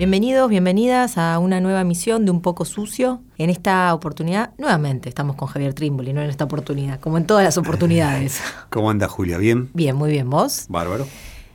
Bienvenidos, bienvenidas a una nueva emisión de Un poco sucio. En esta oportunidad, nuevamente, estamos con Javier Trimboli, no en esta oportunidad, como en todas las oportunidades. ¿Cómo anda Julia? ¿Bien? Bien, muy bien, ¿vos? Bárbaro.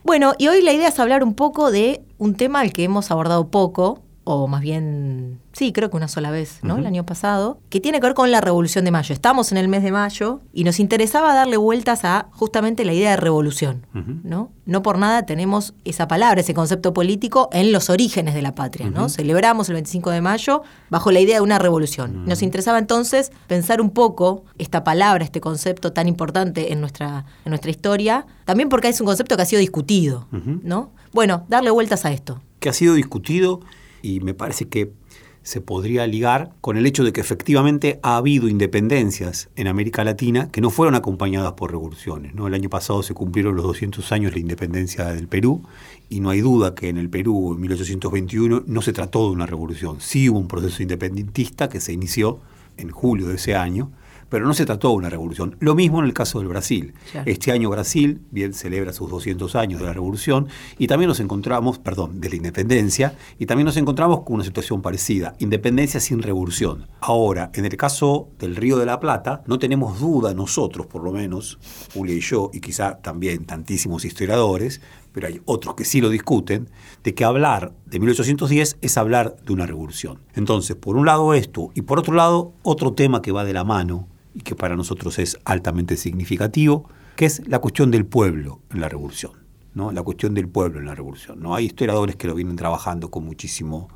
Bueno, y hoy la idea es hablar un poco de un tema al que hemos abordado poco, o más bien, sí, creo que una sola vez, ¿no? El año pasado, que tiene que ver con la Revolución de Mayo. Estamos en el mes de mayo y nos interesaba darle vueltas a justamente la idea de revolución, ¿no? No por nada tenemos esa palabra, ese concepto político en los orígenes de la patria, ¿no? Celebramos el 25 de mayo bajo la idea de una revolución. Nos interesaba entonces pensar un poco esta palabra, este concepto tan importante en nuestra, en nuestra historia, también porque es un concepto que ha sido discutido, ¿no? Bueno, darle vueltas a esto. Que ha sido discutido y me parece que se podría ligar con el hecho de que efectivamente ha habido independencias en América Latina que no fueron acompañadas por revoluciones. ¿no? El año pasado se cumplieron los 200 años de la independencia del Perú y no hay duda que en el Perú en 1821 no se trató de una revolución. Sí hubo un proceso independentista que se inició en julio de ese año, pero no se trató de una revolución. Lo mismo en el caso del Brasil. Claro. Este año Brasil bien celebra sus 200 años de la revolución y también nos encontramos, perdón, de la independencia, y también nos encontramos con una situación parecida, independencia sin revolución. Ahora, en el caso del Río de la Plata, no tenemos duda nosotros, por lo menos, Julia y yo, y quizá también tantísimos historiadores, pero hay otros que sí lo discuten, de que hablar de 1810 es hablar de una revolución. Entonces, por un lado esto, y por otro lado, otro tema que va de la mano y que para nosotros es altamente significativo, que es la cuestión del pueblo en la revolución. ¿no? La cuestión del pueblo en la revolución. ¿no? Hay historiadores que lo vienen trabajando con muchísimo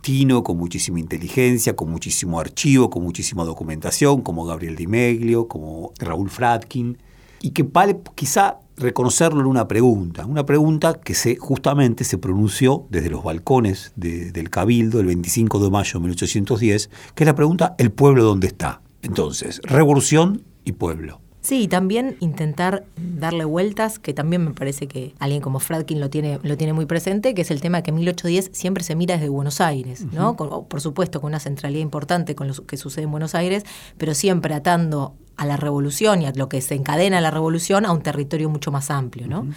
tino, con muchísima inteligencia, con muchísimo archivo, con muchísima documentación, como Gabriel Di Meglio, como Raúl Fratkin, y que vale quizá reconocerlo en una pregunta, una pregunta que se, justamente se pronunció desde los balcones de- del Cabildo el 25 de mayo de 1810, que es la pregunta ¿el pueblo dónde está? Entonces, revolución y pueblo. Sí, y también intentar darle vueltas, que también me parece que alguien como Fradkin lo tiene, lo tiene muy presente, que es el tema que 1810 siempre se mira desde Buenos Aires, ¿no? Con- por supuesto, con una centralidad importante con lo que sucede en Buenos Aires, pero siempre atando a la revolución y a lo que se encadena la revolución a un territorio mucho más amplio, ¿no?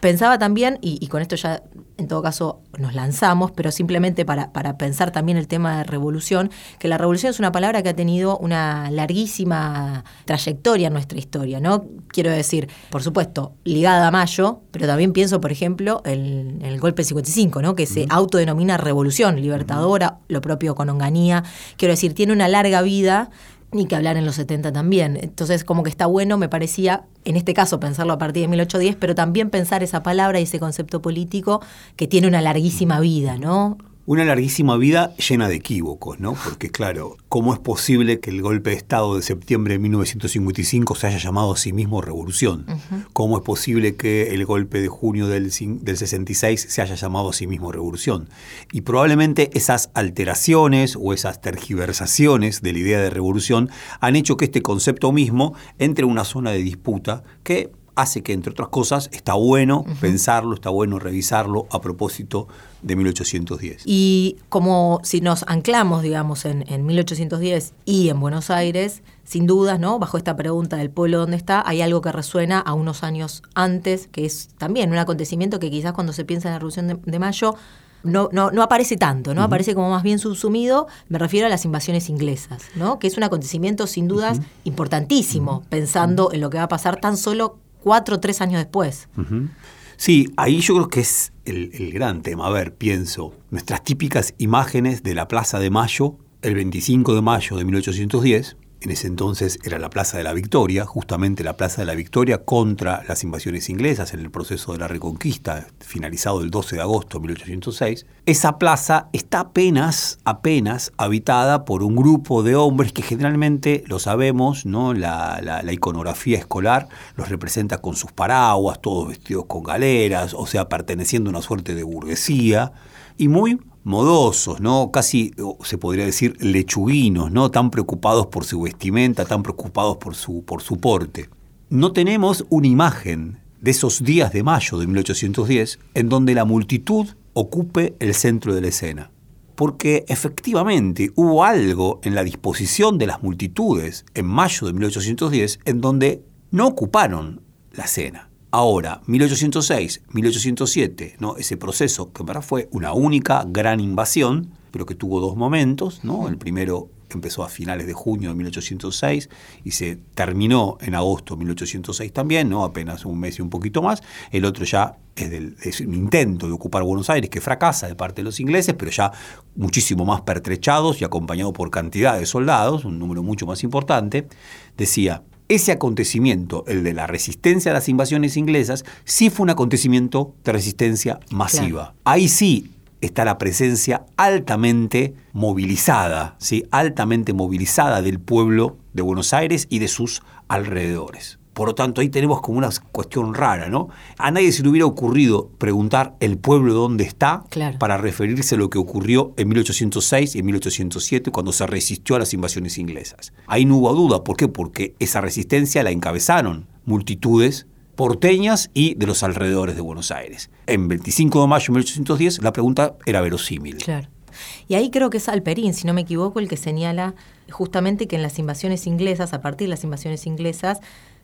Pensaba también, y, y con esto ya en todo caso nos lanzamos, pero simplemente para, para pensar también el tema de revolución, que la revolución es una palabra que ha tenido una larguísima trayectoria en nuestra historia, ¿no? Quiero decir, por supuesto, ligada a Mayo, pero también pienso, por ejemplo, en el, golpe del 55, ¿no? Que se autodenomina revolución libertadora, lo propio con Onganía. Quiero decir, tiene una larga vida ni que hablar en los 70 también. Entonces, como que está bueno, me parecía, en este caso, pensarlo a partir de 1810, pero también pensar esa palabra y ese concepto político que tiene una larguísima vida, ¿no? Una larguísima vida llena de equívocos, ¿no? Porque claro, ¿cómo es posible que el golpe de Estado de septiembre de 1955 se haya llamado a sí mismo revolución? ¿Cómo es posible que el golpe de junio del, del 66 se haya llamado a sí mismo revolución? Y probablemente esas alteraciones o esas tergiversaciones de la idea de revolución han hecho que este concepto mismo entre en una zona de disputa que hace que, entre otras cosas, está bueno pensarlo, está bueno revisarlo a propósito de 1810. Y como si nos anclamos, digamos, en, en 1810 y en Buenos Aires, sin dudas, ¿no? Bajo esta pregunta del pueblo dónde está, hay algo que resuena a unos años antes, que es también un acontecimiento que quizás cuando se piensa en la Revolución de, de Mayo no, no, no aparece tanto, ¿no? Aparece como más bien subsumido, me refiero a las invasiones inglesas, ¿no? Que es un acontecimiento sin dudas importantísimo, pensando en lo que va a pasar tan solo cuatro o tres años después. Sí, ahí yo creo que es el, el gran tema. A ver, pienso, nuestras típicas imágenes de la Plaza de Mayo, el 25 de mayo de 1810, en ese entonces era la Plaza de la Victoria, justamente la Plaza de la Victoria contra las invasiones inglesas en el proceso de la Reconquista, finalizado el 12 de agosto de 1806. Esa plaza está apenas, apenas habitada por un grupo de hombres que generalmente, lo sabemos, ¿no? la, la iconografía escolar los representa con sus paraguas, todos vestidos con galeras, o sea, perteneciendo a una suerte de burguesía, y muy modosos, ¿no? Casi se podría decir lechuguinos, ¿no? Tan preocupados por su vestimenta, tan preocupados por su, por su porte. No tenemos una imagen de esos días de mayo de 1810 en donde la multitud ocupe el centro de la escena. Porque efectivamente hubo algo en la disposición de las multitudes en mayo de 1810 en donde no ocuparon la escena. Ahora, 1806, 1807, ¿no? ese proceso que verdad fue una única gran invasión, pero que tuvo dos momentos. ¿no? El primero empezó a finales de junio de 1806 y se terminó en agosto de 1806 también, ¿no? apenas un mes y un poquito más. El otro ya es, del, es, un intento de ocupar Buenos Aires que fracasa de parte de los ingleses, pero ya muchísimo más pertrechados y acompañado por cantidad de soldados, un número mucho más importante. Decía, ese acontecimiento, el de la resistencia a las invasiones inglesas, sí fue un acontecimiento de resistencia masiva. Ahí sí está la presencia altamente movilizada, ¿sí? altamente movilizada del pueblo de Buenos Aires y de sus alrededores. Por lo tanto, ahí tenemos como una cuestión rara, ¿no? A nadie se le hubiera ocurrido preguntar el pueblo dónde está para referirse a lo que ocurrió en 1806 y en 1807 cuando se resistió a las invasiones inglesas. Ahí no hubo duda. ¿Por qué? Porque esa resistencia la encabezaron multitudes porteñas y de los alrededores de Buenos Aires. En 25 de mayo de 1810 la pregunta era verosímil. Claro. Y ahí creo que es Alperín, si no me equivoco, el que señala justamente que en las invasiones inglesas, a partir de las invasiones inglesas,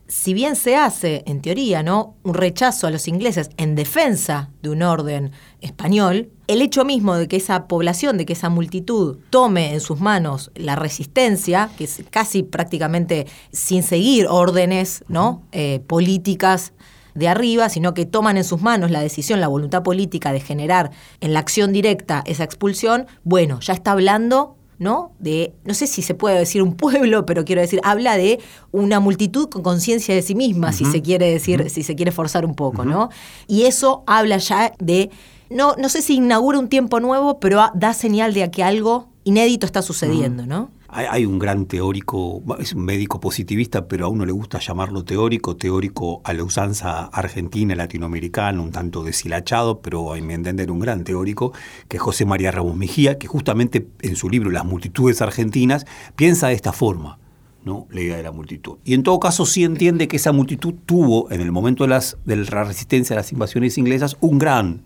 si bien se hace, en teoría, ¿no? un rechazo a los ingleses en defensa de un orden español, el hecho mismo de que esa población, de que esa multitud tome en sus manos la resistencia, que es casi prácticamente sin seguir órdenes ¿no? Eh, políticas de arriba, sino que toman en sus manos la decisión, la voluntad política de generar en la acción directa esa expulsión, bueno, ya está hablando ¿no? De, no sé si se puede decir un pueblo, pero quiero decir, habla de una multitud con conciencia de sí misma, si se quiere decir, si se quiere forzar un poco, ¿no? Y eso habla ya de, no, no sé si inaugura un tiempo nuevo, pero da señal de que algo inédito está sucediendo, ¿no? Hay, un gran teórico, es un médico positivista, pero a uno le gusta llamarlo teórico, teórico a la usanza argentina, latinoamericana, un tanto deshilachado, pero a mi entender un gran teórico, que es José María Ramos Mejía, que justamente en su libro Las multitudes argentinas piensa de esta forma. ¿no? la idea de la multitud. Y en todo caso sí entiende que esa multitud tuvo, en el momento de, las, de la resistencia a las invasiones inglesas, un gran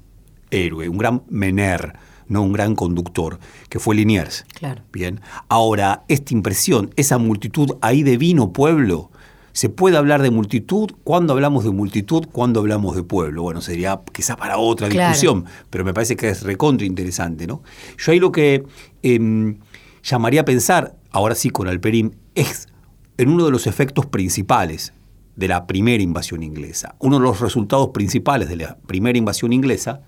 héroe, un gran mener, no un gran conductor, que fue Liniers. Claro. Bien. Ahora, esta impresión, esa multitud ahí de vino pueblo, ¿se puede hablar de multitud? ¿Cuándo hablamos de multitud? ¿Cuándo hablamos de pueblo? Bueno, sería quizás para otra discusión, pero me parece que es recontra interesante, ¿no? Yo ahí lo que em, llamaría a pensar, ahora sí con Alperín, es en uno de los efectos principales de la primera invasión inglesa. Uno de los resultados principales de la primera invasión inglesa,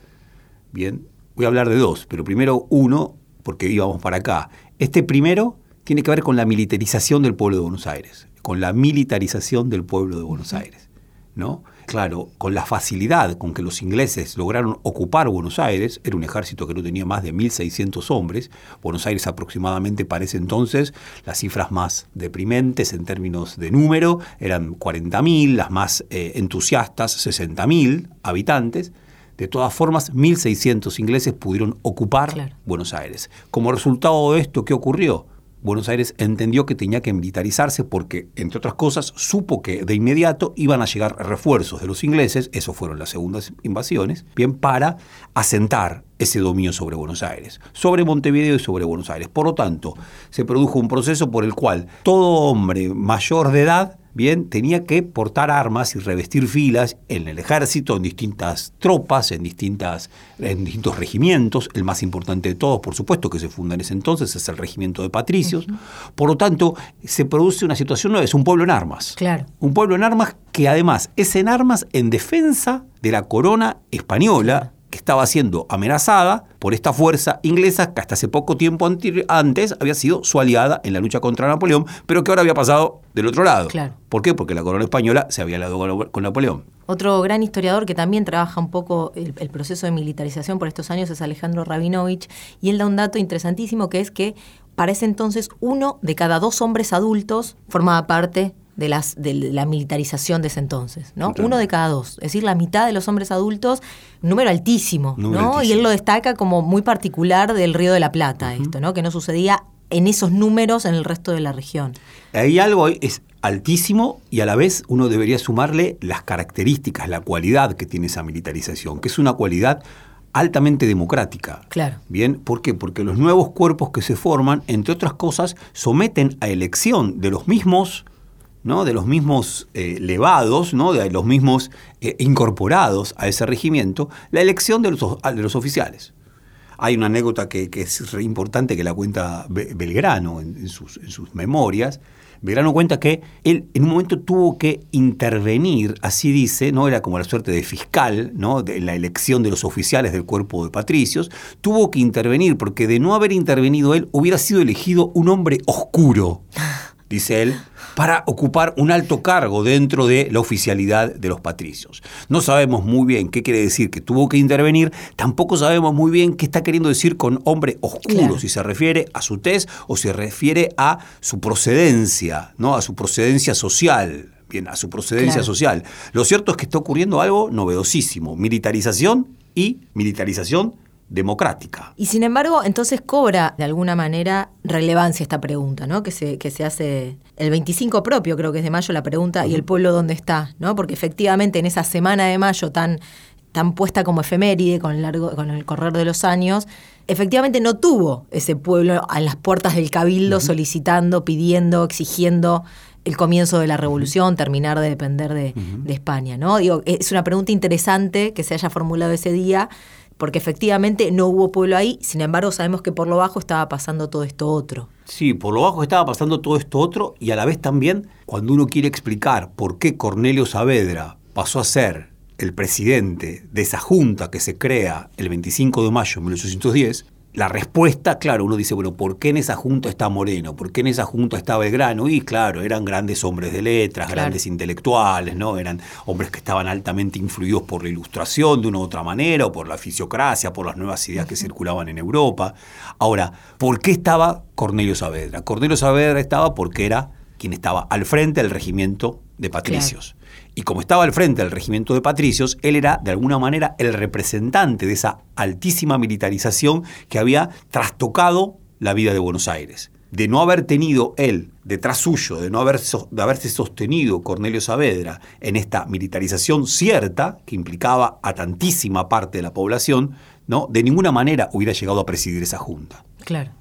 bien, Voy a hablar de dos, pero primero uno, porque íbamos para acá. Este primero tiene que ver con la militarización del pueblo de Buenos Aires, con la militarización del pueblo de Buenos Aires. ¿no? Claro, con la facilidad con que los ingleses lograron ocupar Buenos Aires, era un ejército que no tenía más de 1.600 hombres, Buenos Aires aproximadamente para ese entonces, las cifras más deprimentes en términos de número eran 40.000, las más eh, entusiastas 60.000 habitantes, de todas formas, 1.600 ingleses pudieron ocupar Buenos Aires. Como resultado de esto, ¿qué ocurrió? Buenos Aires entendió que tenía que militarizarse porque, entre otras cosas, supo que de inmediato iban a llegar refuerzos de los ingleses, eso fueron las segundas invasiones, bien, para asentar ese dominio sobre Buenos Aires, sobre Montevideo y sobre Buenos Aires. Por lo tanto, se produjo un proceso por el cual todo hombre mayor de edad bien, tenía que portar armas y revestir filas en el ejército, en distintas tropas, en, distintas, en distintos regimientos. El más importante de todos, por supuesto, que se funda en ese entonces, es el regimiento de patricios. Por lo tanto, se produce una situación nueva, es un pueblo en armas. Claro. Un pueblo en armas que además es en armas en defensa de la corona española que estaba siendo amenazada por esta fuerza inglesa que hasta hace poco tiempo antes había sido su aliada en la lucha contra Napoleón, pero que ahora había pasado del otro lado. Claro. ¿Por qué? Porque la corona española se había aliado con Napoleón. Otro gran historiador que también trabaja un poco el, proceso de militarización por estos años es Alejandro Rabinovich, y él da un dato interesantísimo que es que para ese entonces uno de cada dos hombres adultos formaba parte de, las, de la militarización de ese entonces, ¿no? Uno de cada dos, es decir, la mitad de los hombres adultos, número altísimo, ¿no? Y él lo destaca como muy particular del Río de la Plata, esto, ¿no? Que no sucedía en esos números en el resto de la región. Ahí algo es altísimo y a la vez uno debería sumarle las características, la cualidad que tiene esa militarización, que es una cualidad altamente democrática. Claro. Bien, ¿por qué? Porque los nuevos cuerpos que se forman, entre otras cosas, someten a elección de los mismos ¿no? de los mismos eh, levados, ¿no? de los mismos eh, incorporados a ese regimiento, la elección de los, de los oficiales. Hay una anécdota que, es importante que la cuenta Belgrano en, sus, memorias. Belgrano cuenta que él en un momento tuvo que intervenir, así dice, no era como la suerte de fiscal, ¿no? de la elección de los oficiales del cuerpo de patricios, tuvo que intervenir porque de no haber intervenido él hubiera sido elegido un hombre oscuro, dice él, para ocupar un alto cargo dentro de la oficialidad de los patricios. No sabemos muy bien qué quiere decir que tuvo que intervenir, tampoco sabemos muy bien qué está queriendo decir con hombre oscuro, si se refiere a su tez o se refiere a su procedencia, ¿no? a su procedencia social. Bien, a su procedencia social. Lo cierto es que está ocurriendo algo novedosísimo, militarización y militarización democrática. Y sin embargo, entonces cobra de alguna manera relevancia esta pregunta, ¿no? Que se, que se hace el 25 propio, creo que es de mayo la pregunta, y el pueblo dónde está, ¿no? Porque efectivamente en esa semana de mayo tan, tan puesta como efeméride con el, largo, con el correr de los años, efectivamente no tuvo ese pueblo a las puertas del cabildo solicitando, pidiendo, exigiendo el comienzo de la revolución, terminar de depender de, de España, ¿no? Digo, es una pregunta interesante que se haya formulado ese día porque efectivamente no hubo pueblo ahí, sin embargo sabemos que por lo bajo estaba pasando todo esto otro. Sí, por lo bajo estaba pasando todo esto otro y a la vez también cuando uno quiere explicar por qué Cornelio Saavedra pasó a ser el presidente de esa junta que se crea el 25 de mayo de 1810, la respuesta, claro, uno dice, bueno, ¿por qué en esa junta está Moreno? ¿Por qué en esa junta está Belgrano? Y claro, eran grandes hombres de letras, grandes intelectuales, ¿no? Eran hombres que estaban altamente influidos por la ilustración de una u otra manera, o por la fisiocracia, por las nuevas ideas que circulaban en Europa. Ahora, ¿por qué estaba Cornelio Saavedra? Cornelio Saavedra estaba porque era quien estaba al frente del regimiento de patricios. Y como estaba al frente del regimiento de patricios, él era de alguna manera el representante de esa altísima militarización que había trastocado la vida de Buenos Aires. De no haber tenido él detrás suyo, de no haber, de haberse sostenido Cornelio Saavedra en esta militarización cierta, que implicaba a tantísima parte de la población, ¿no? de ninguna manera hubiera llegado a presidir esa junta. Claro.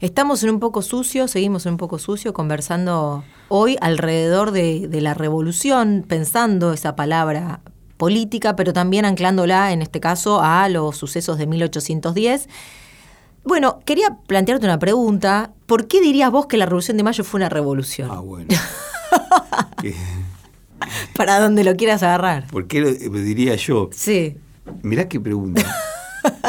Estamos en un poco sucio, seguimos en un poco sucio, conversando hoy alrededor de, la revolución, pensando esa palabra política, pero también anclándola, en este caso, a los sucesos de 1810. Bueno, quería plantearte una pregunta. ¿Por qué dirías vos que la Revolución de Mayo fue una revolución? Ah, bueno. Para donde lo quieras agarrar. ¿Por qué me diría yo? Sí. Mirá qué pregunta.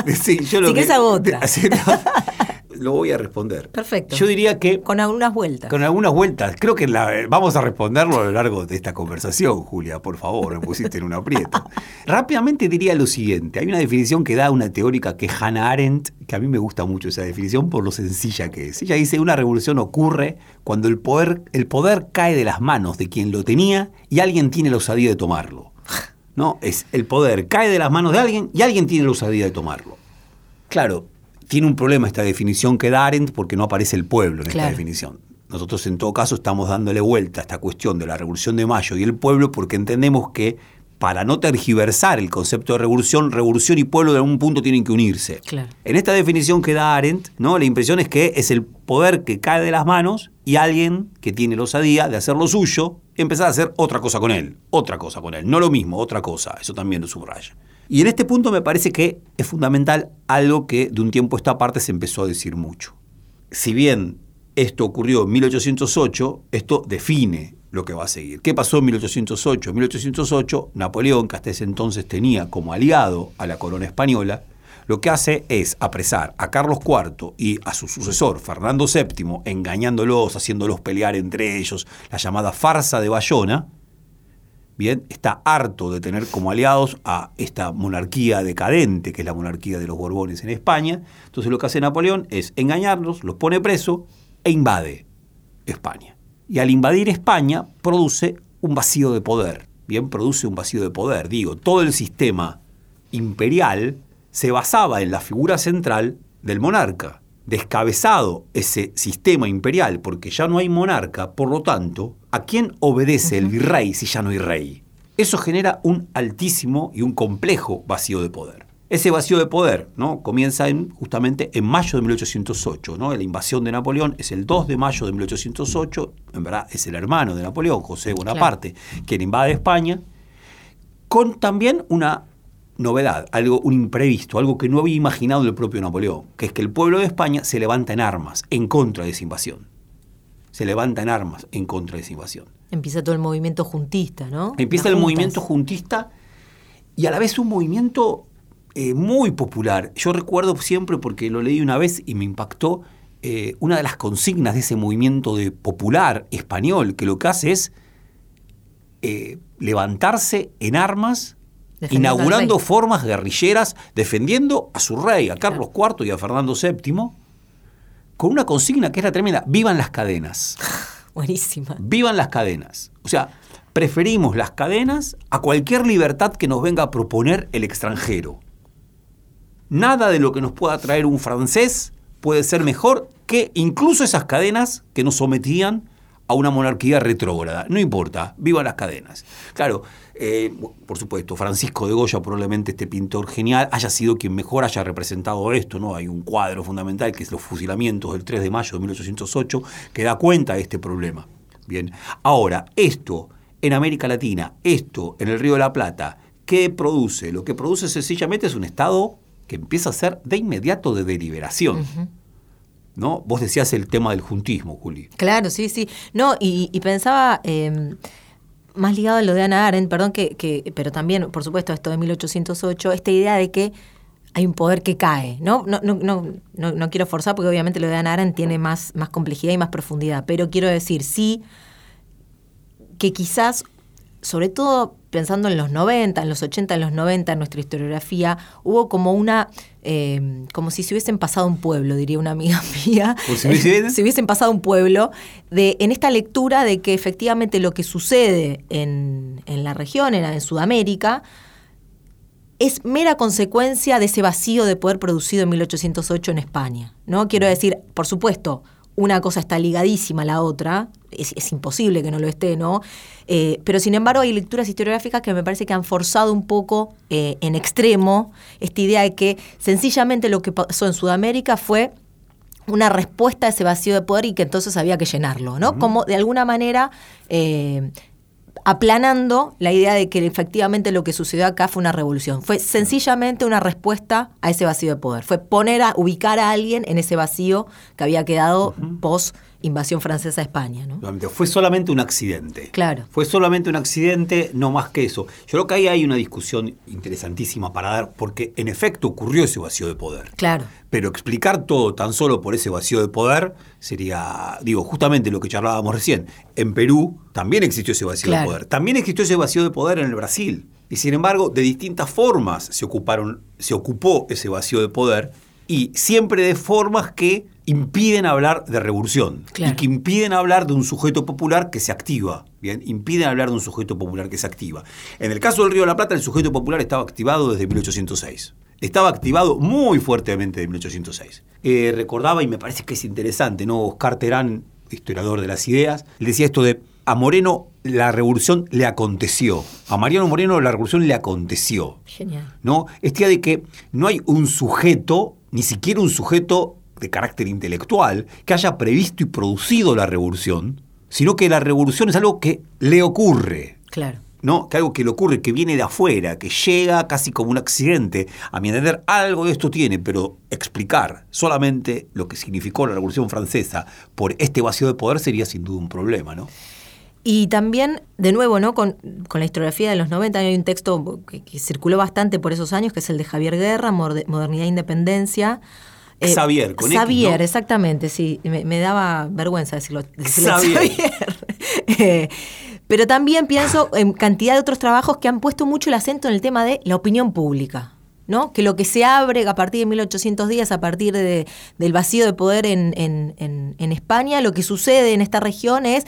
sí, yo lo que, esa otra lo voy a responder. Perfecto. Yo diría que... Con algunas vueltas. Con algunas vueltas. Creo que vamos a responderlo a lo largo de esta conversación, Julia, por favor, me pusiste en un aprieto. Rápidamente diría lo siguiente. Hay una definición que da una teórica que es Hannah Arendt, que a mí me gusta mucho esa definición por lo sencilla que es. Ella dice, una revolución ocurre cuando el poder, el poder cae de las manos de quien lo tenía y alguien tiene la osadía de tomarlo. ¿No? Es el poder cae de las manos de alguien y alguien tiene la osadía de tomarlo. Claro, tiene un problema esta definición que da Arendt porque no aparece el pueblo en esta definición. Nosotros en todo caso estamos dándole vuelta a esta cuestión de la Revolución de Mayo y el pueblo porque entendemos que para no tergiversar el concepto de revolución, revolución y pueblo de algún punto tienen que unirse. En esta definición que da Arendt, ¿no? la impresión es que es el poder que cae de las manos y alguien que tiene la osadía de hacer lo suyo, empezar a hacer otra cosa con él, otra cosa con él, no lo mismo, otra cosa, eso también lo subraya. Y en este punto me parece que es fundamental algo que de un tiempo a esta parte se empezó a decir mucho. Si bien esto ocurrió en 1808, esto define lo que va a seguir. ¿Qué pasó en 1808? En 1808, Napoleón, que hasta ese entonces tenía como aliado a la corona española, lo que hace es apresar a Carlos IV y a su sucesor, Fernando VII, engañándolos, haciéndolos pelear entre ellos, la llamada farsa de Bayona, bien, está harto de tener como aliados a esta monarquía decadente, que es la monarquía de los Borbones en España. Entonces lo que hace Napoleón es engañarlos, los pone preso e invade España. Y al invadir España produce un vacío de poder. Bien, produce un vacío de poder. Digo, todo el sistema imperial se basaba en la figura central del monarca. Descabezado ese sistema imperial, porque ya no hay monarca, por lo tanto, ¿a quién obedece el virrey si ya no hay rey? Eso genera un altísimo y un complejo vacío de poder. Ese vacío de poder ¿no? comienza en, justamente en mayo de 1808. ¿no? La invasión de Napoleón es el 2 de mayo de 1808. En verdad es el hermano de Napoleón, José Bonaparte, quien invade España, con también una novedad, algo, un imprevisto, algo que no había imaginado el propio Napoleón, que es que el pueblo de España se levanta en armas en contra de esa invasión. Se levanta en armas en contra de esa invasión. Empieza todo el movimiento juntista, ¿no? Empieza el movimiento juntista y a la vez un movimiento eh, muy popular. Yo recuerdo siempre, porque lo leí una vez y me impactó, eh, una de las consignas de ese movimiento de popular español, que lo que hace es eh, levantarse en armas inaugurando formas guerrilleras, defendiendo a su rey, a Carlos IV y a Fernando VII, con una consigna que era tremenda, vivan las cadenas. Buenísima. Vivan las cadenas. O sea, preferimos las cadenas a cualquier libertad que nos venga a proponer el extranjero. Nada de lo que nos pueda traer un francés puede ser mejor que incluso esas cadenas que nos sometían a una monarquía retrógrada. No importa, vivan las cadenas. Claro, eh, por supuesto, Francisco de Goya, probablemente este pintor genial, haya sido quien mejor haya representado esto. ¿no? Hay un cuadro fundamental que es los fusilamientos del 3 de mayo de 1808 que da cuenta de este problema. Bien, ahora, esto en América Latina, esto en el Río de la Plata, ¿qué produce? Lo que produce sencillamente es un estado que empieza a ser de inmediato de deliberación. ¿No? Vos decías el tema del juntismo, Juli. Claro, sí, sí. No, y, pensaba em, más ligado a lo de Ana Arendt, perdón, que, pero también, por supuesto, esto de 1808, esta idea de que hay un poder que cae, ¿no? No, no, no, no, quiero forzar porque obviamente lo de Ana Arendt tiene más, más complejidad y más profundidad, pero quiero decir, sí, que quizás, sobre todo pensando en los 90, en los 80, en los 90, en nuestra historiografía, hubo como una, eh, como si se hubiesen pasado un pueblo, diría una amiga mía. si hubiesen? se hubiesen pasado un pueblo, de, en esta lectura de que efectivamente lo que sucede en, en la región, en, en Sudamérica, es mera consecuencia de ese vacío de poder producido en 1808 en España. ¿no? Quiero decir, por supuesto, una cosa está ligadísima a la otra, es, imposible que no lo esté, ¿no? Eh, pero sin embargo hay lecturas historiográficas que me parece que han forzado un poco eh, en extremo esta idea de que sencillamente lo que pasó en Sudamérica fue una respuesta a ese vacío de poder y que entonces había que llenarlo, ¿no? Como de alguna manera eh, aplanando la idea de que efectivamente lo que sucedió acá fue una revolución. Fue sencillamente una respuesta a ese vacío de poder. Fue poner a ubicar a alguien en ese vacío que había quedado post invasión francesa a España. ¿no? Fue solamente un accidente. Claro. Fue solamente un accidente, no más que eso. Yo creo que ahí hay una discusión interesantísima para dar, porque en efecto ocurrió ese vacío de poder. Claro. Pero explicar todo tan solo por ese vacío de poder sería, digo, justamente lo que charlábamos recién. En Perú también existió ese vacío de poder. También existió ese vacío de poder en el Brasil. Y sin embargo, de distintas formas se ocuparon, se ocupó ese vacío de poder y siempre de formas que impiden hablar de revolución y que impiden hablar de un sujeto popular que se activa. Bien, impiden hablar de un sujeto popular que se activa. En el caso del Río de la Plata, el sujeto popular estaba activado desde 1806. Estaba activado muy fuertemente desde 1806. Eh, recordaba, y me parece que es interesante, ¿no? Oscar Terán, historiador de las ideas, él decía esto de a Moreno la revolución le aconteció. A Mariano Moreno la revolución le aconteció. Genial. ¿No? Esta idea de que no hay un sujeto, ni siquiera un sujeto de carácter intelectual que haya previsto y producido la revolución, sino que la revolución es algo que le ocurre. Claro. ¿no? Que algo que le ocurre, que viene de afuera, que llega casi como un accidente. A mi entender, algo de esto tiene, pero explicar solamente lo que significó la Revolución Francesa por este vacío de poder sería sin duda un problema, ¿no? Y también, de nuevo, ¿no? Con, la historiografía de los 90 hay un texto que, circuló bastante por esos años, que es el de Javier Guerra, Modernidad e Independencia. Eh, Xavier, con Xavier, exactamente, sí. Me, daba vergüenza decirlo. Xavier. Eh, pero también pienso en cantidad de otros trabajos que han puesto mucho el acento en el tema de la opinión pública. ¿no? Que lo que se abre a partir de 1810, a partir de, del vacío de poder en, en, en España, lo que sucede en esta región es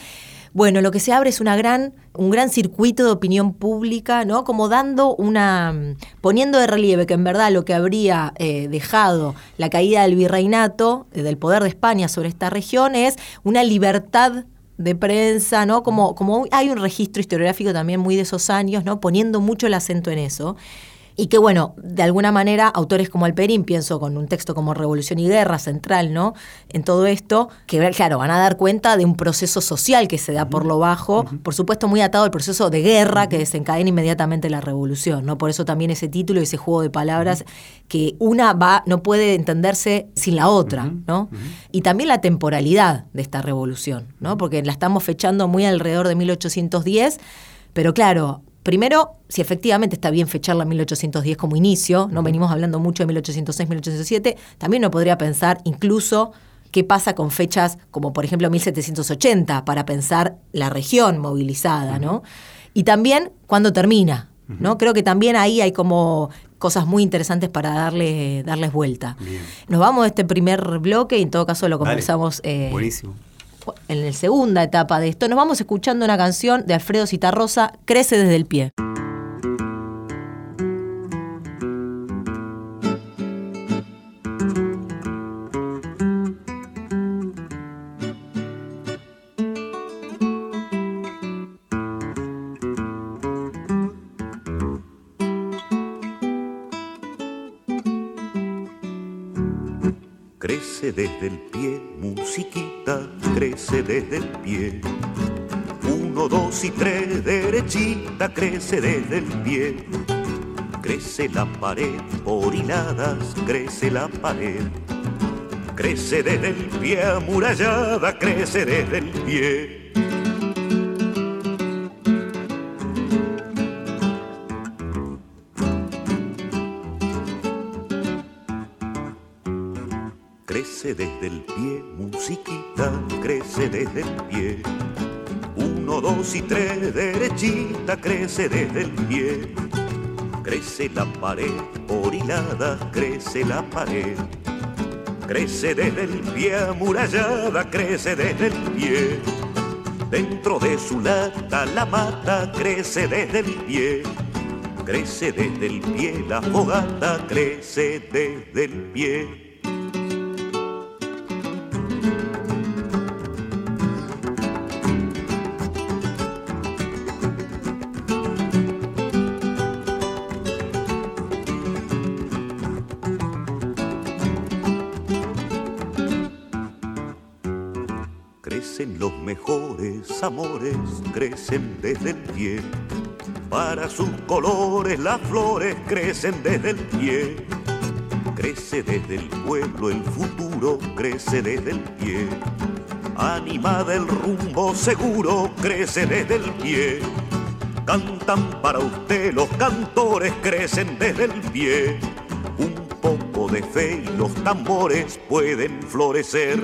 bueno, lo que se abre es una gran, un gran circuito de opinión pública, ¿no? Como dando una, poniendo de relieve que en verdad lo que habría eh, dejado la caída del virreinato, eh, del poder de España sobre esta región, es una libertad de prensa, ¿no? Como, como hay un registro historiográfico también muy de esos años, ¿no? Poniendo mucho el acento en eso. Y que, bueno, de alguna manera, autores como Alperín, pienso con un texto como Revolución y Guerra central, ¿no? En todo esto, que, claro, van a dar cuenta de un proceso social que se da por lo bajo, por supuesto muy atado al proceso de guerra que desencadena inmediatamente la revolución, ¿no? Por eso también ese título y ese juego de palabras, que una va, no puede entenderse sin la otra, ¿no? Y también la temporalidad de esta revolución, ¿no? Porque la estamos fechando muy alrededor de 1810, pero claro, Primero, si efectivamente está bien fecharla 1810 como inicio, no venimos hablando mucho de 1806, 1807, también uno podría pensar incluso qué pasa con fechas como por ejemplo 1780 para pensar la región movilizada, ¿no? Y también cuándo termina, ¿no? Creo que también ahí hay como cosas muy interesantes para darle, darles vuelta. Nos vamos a este primer bloque y en todo caso lo conversamos. Eh, Buenísimo en la segunda etapa de esto, nos vamos escuchando una canción de Alfredo Citarrosa, Crece desde el pie. Uno, dos y tres, derechita, crece desde el pie. Crece la pared, por hiladas, crece la pared. Crece desde el pie, amurallada, crece desde el pie. desde el pie, musiquita desde el pie. Uno, dos y tres, derechita crece desde el pie. Crece la pared, orilada, crece la pared. Crece desde el pie, amurallada, crece desde el pie. Dentro de su lata la mata crece desde el pie. Crece desde el pie la fogata, crece desde el pie. Amores crecen desde el pie. Para sus colores las flores crecen desde el pie. Crece desde el pueblo el futuro, crece desde el pie. Animada el rumbo seguro, crece desde el pie. Cantan para usted los cantores, crecen desde el pie. Un poco de fe y los tambores pueden florecer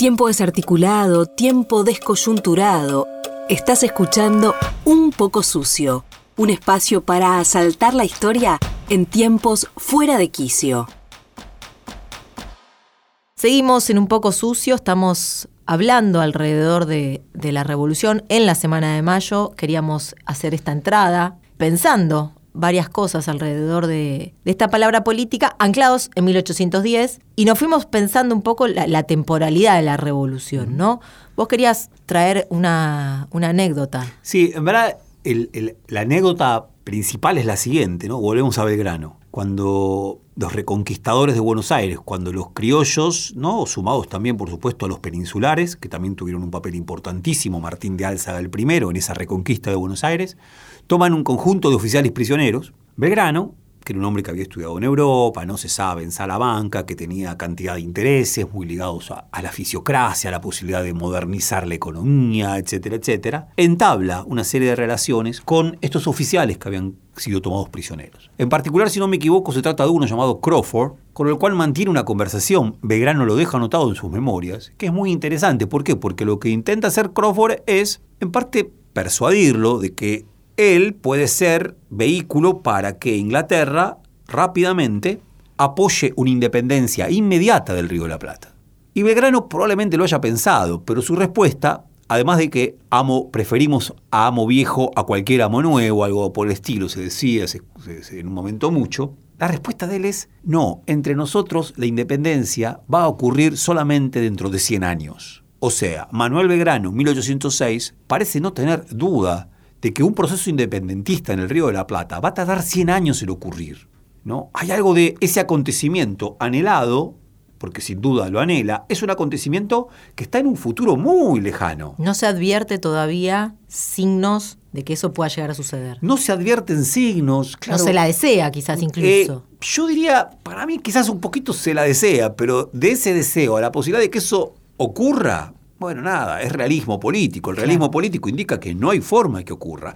Tiempo desarticulado, tiempo descoyunturado. Estás escuchando Un poco sucio, un espacio para asaltar la historia en tiempos fuera de quicio. Seguimos en un poco sucio, estamos hablando alrededor de, la revolución en la semana de mayo. Queríamos hacer esta entrada pensando varias cosas alrededor de, de esta palabra política, anclados en 1810, y nos fuimos pensando un poco la, la temporalidad de la revolución, ¿no? Vos querías traer una, una anécdota. Sí, en verdad el, el, la anécdota principal es la siguiente, ¿no? Volvemos a Belgrano. Cuando los reconquistadores de Buenos Aires, cuando los criollos, ¿no? sumados también por supuesto a los peninsulares, que también tuvieron un papel importantísimo, Martín de Álzaga el primero en esa reconquista de Buenos Aires, toman un conjunto de oficiales prisioneros. Belgrano, que era un hombre que había estudiado en Europa, no se sabe, en Salamanca, que tenía cantidad de intereses muy ligados a, a, la fisiocracia, a la posibilidad de modernizar la economía, etcétera, etcétera, entabla una serie de relaciones con estos oficiales que habían sido tomados prisioneros. En particular, si no me equivoco, se trata de uno llamado Crawford, con el cual mantiene una conversación, Belgrano lo deja anotado en sus memorias, que es muy interesante. ¿Por qué? Porque lo que intenta hacer Crawford es, en parte, persuadirlo de que él puede ser vehículo para que Inglaterra rápidamente apoye una independencia inmediata del Río de la Plata. Y Belgrano probablemente lo haya pensado, pero su respuesta, además de que amo, preferimos a amo viejo a cualquier amo nuevo, algo por el estilo, se decía se, en un momento mucho, la respuesta de él es no, entre nosotros la independencia va a ocurrir solamente dentro de 100 años. O sea, Manuel Belgrano, 1806, parece no tener duda de que un proceso independentista en el Río de la Plata va a tardar 100 años en ocurrir. ¿no? Hay algo de ese acontecimiento anhelado, porque sin duda lo anhela, es un acontecimiento que está en un futuro muy lejano. No se advierte todavía signos de que eso pueda llegar a suceder. No se advierten signos, claro. No se la desea quizás incluso. Eh, yo diría, para mí quizás un poquito se la desea, pero de ese deseo a la posibilidad de que eso ocurra, bueno, nada, es realismo político. El realismo claro. político indica que no hay forma de que ocurra.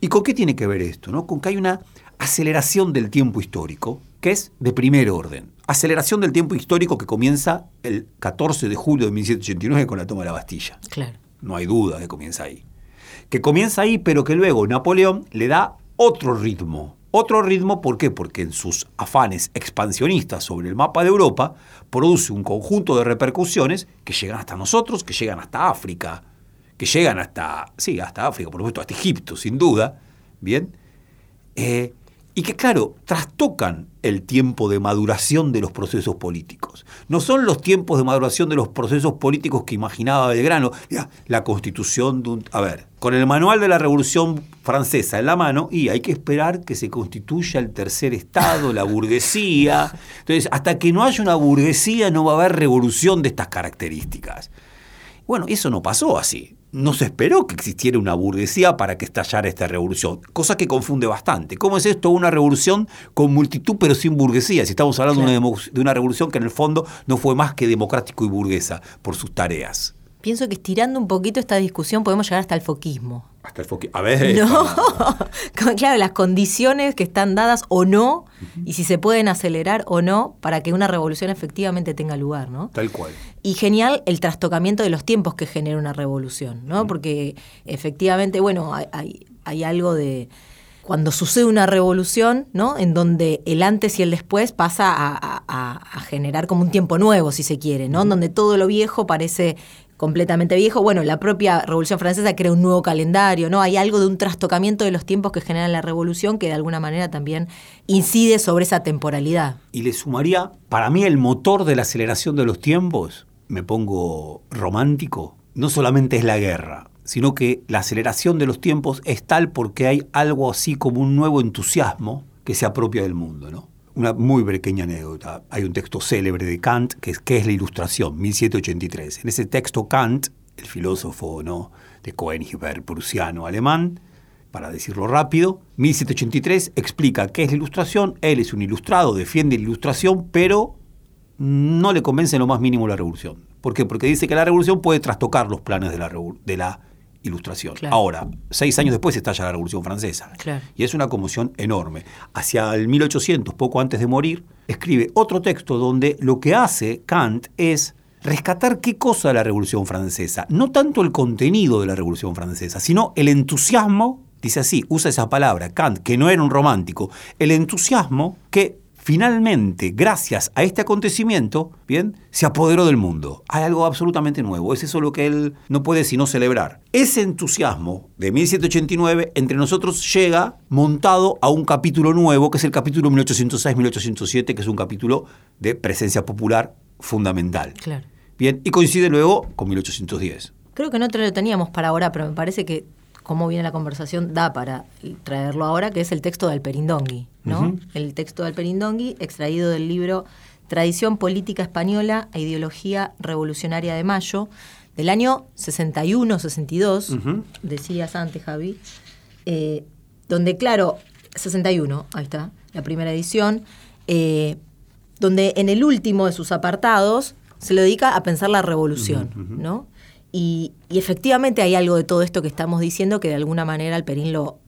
¿Y con qué tiene que ver esto? No? Con que hay una aceleración del tiempo histórico, que es de primer orden. Aceleración del tiempo histórico que comienza el 14 de julio de 1789 con la toma de la Bastilla. Claro. No hay duda que comienza ahí. Que comienza ahí, pero que luego Napoleón le da otro ritmo. Otro ritmo, ¿por qué? Porque en sus afanes expansionistas sobre el mapa de Europa produce un conjunto de repercusiones que llegan hasta nosotros, que llegan hasta África, que llegan hasta, sí, hasta África, por supuesto, hasta Egipto, sin duda, ¿bien? Eh, y que, claro, trastocan el tiempo de maduración de los procesos políticos. No son los tiempos de maduración de los procesos políticos que imaginaba Belgrano, ya, la constitución de un... A ver, con el manual de la Revolución Francesa en la mano, y hay que esperar que se constituya el tercer Estado, la burguesía. Entonces, hasta que no haya una burguesía no va a haber revolución de estas características. Bueno, eso no pasó así no se esperó que existiera una burguesía para que estallara esta revolución, cosa que confunde bastante. ¿Cómo es esto una revolución con multitud pero sin burguesía? Si estamos hablando claro. de, una de una revolución que en el fondo no fue más que democrático y burguesa por sus tareas. Pienso que estirando un poquito esta discusión podemos llegar hasta el foquismo. Hasta el foquismo. A ver. No, claro, las condiciones que están dadas o no, uh -huh. y si se pueden acelerar o no, para que una revolución efectivamente tenga lugar, ¿no? Tal cual. Y genial el trastocamiento de los tiempos que genera una revolución, ¿no? Uh -huh. Porque efectivamente, bueno, hay, hay, hay algo de cuando sucede una revolución, ¿no? En donde el antes y el después pasa a, a, a generar como un tiempo nuevo, si se quiere, ¿no? En donde todo lo viejo parece completamente viejo. Bueno, la propia Revolución Francesa crea un nuevo calendario, ¿no? Hay algo de un trastocamiento de los tiempos que genera la revolución que de alguna manera también incide sobre esa temporalidad. Y le sumaría, para mí, el motor de la aceleración de los tiempos, me pongo romántico, no solamente es la guerra, sino que la aceleración de los tiempos es tal porque hay algo así como un nuevo entusiasmo que se apropia del mundo, ¿no? Una muy pequeña anécdota. Hay un texto célebre de Kant que es, que es la Ilustración, 1783. En ese texto Kant, el filósofo ¿no? de Königsberg, prusiano, alemán, para decirlo rápido. 1783 explica qué es la ilustración, él es un ilustrado, defiende la ilustración, pero no le convence en lo más mínimo la revolución. ¿Por qué? Porque dice que la revolución puede trastocar los planes de la, de la ilustración. Claro. Ahora, seis años después estalla la Revolución Francesa. Claro. Y es una conmoción enorme. Hacia el 1800, poco antes de morir, escribe otro texto donde lo que hace Kant es rescatar qué cosa de la Revolución Francesa. No tanto el contenido de la Revolución Francesa, sino el entusiasmo, dice así, usa esa palabra, Kant, que no era un romántico, el entusiasmo que finalmente, gracias a este acontecimiento, bien, se apoderó del mundo. Hay algo absolutamente nuevo. Es eso lo que él no puede sino celebrar. Ese entusiasmo de 1789 entre nosotros llega montado a un capítulo nuevo, que es el capítulo 1806-1807, que es un capítulo de presencia popular fundamental. Claro. Bien, y coincide luego con 1810. Creo que no te lo teníamos para ahora, pero me parece que cómo viene la conversación da para traerlo ahora, que es el texto del Perindongui, ¿no? El texto del Perindongui, extraído del libro Tradición Política Española e Ideología Revolucionaria de Mayo, del año 61-62, Ujú. decías antes, Javi, eh, donde, claro, 61, ahí está, la primera edición, eh, donde en el último de sus apartados se lo dedica a pensar la revolución, ¿no? Y, y efectivamente hay algo de todo esto que estamos diciendo que de alguna manera el Perín lo,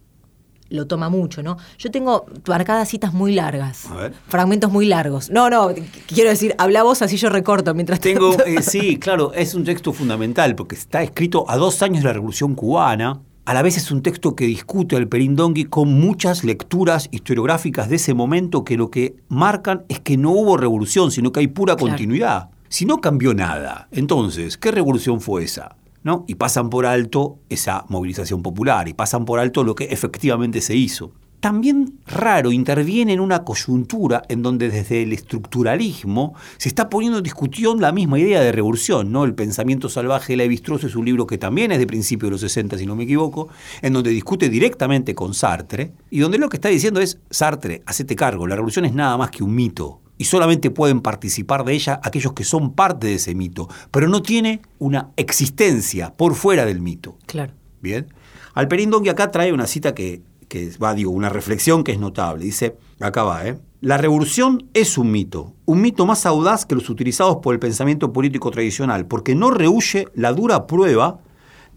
lo toma mucho, ¿no? Yo tengo marcadas citas muy largas, A ver. fragmentos muy largos. No, no, qu- quiero decir, habla vos así yo recorto mientras Tengo, eh, sí, claro, es un texto fundamental porque está escrito a dos años de la Revolución Cubana. A la vez es un texto que discute al Perindongui con muchas lecturas historiográficas de ese momento que lo que marcan es que no hubo revolución, sino que hay pura Claro. continuidad. Si no cambió nada, entonces, ¿qué revolución fue esa? ¿No? Y pasan por alto esa movilización popular y pasan por alto lo que efectivamente se hizo. También raro interviene en una coyuntura en donde desde el estructuralismo se está poniendo en discusión la misma idea de revolución, ¿no? El pensamiento salvaje de Levi-Strauss es un libro que también es de principios de los 60, si no me equivoco, en donde discute directamente con Sartre y donde lo que está diciendo es, Sartre, hacete cargo, la revolución es nada más que un mito y solamente pueden participar de ella aquellos que son parte de ese mito, pero no tiene una existencia por fuera del mito. Claro. Bien. Alperín Dongui acá trae una cita que, que va, digo, una reflexión que es notable. Dice, acá va, ¿eh? La revolución es un mito, un mito más audaz que los utilizados por el pensamiento político tradicional, porque no rehuye la dura prueba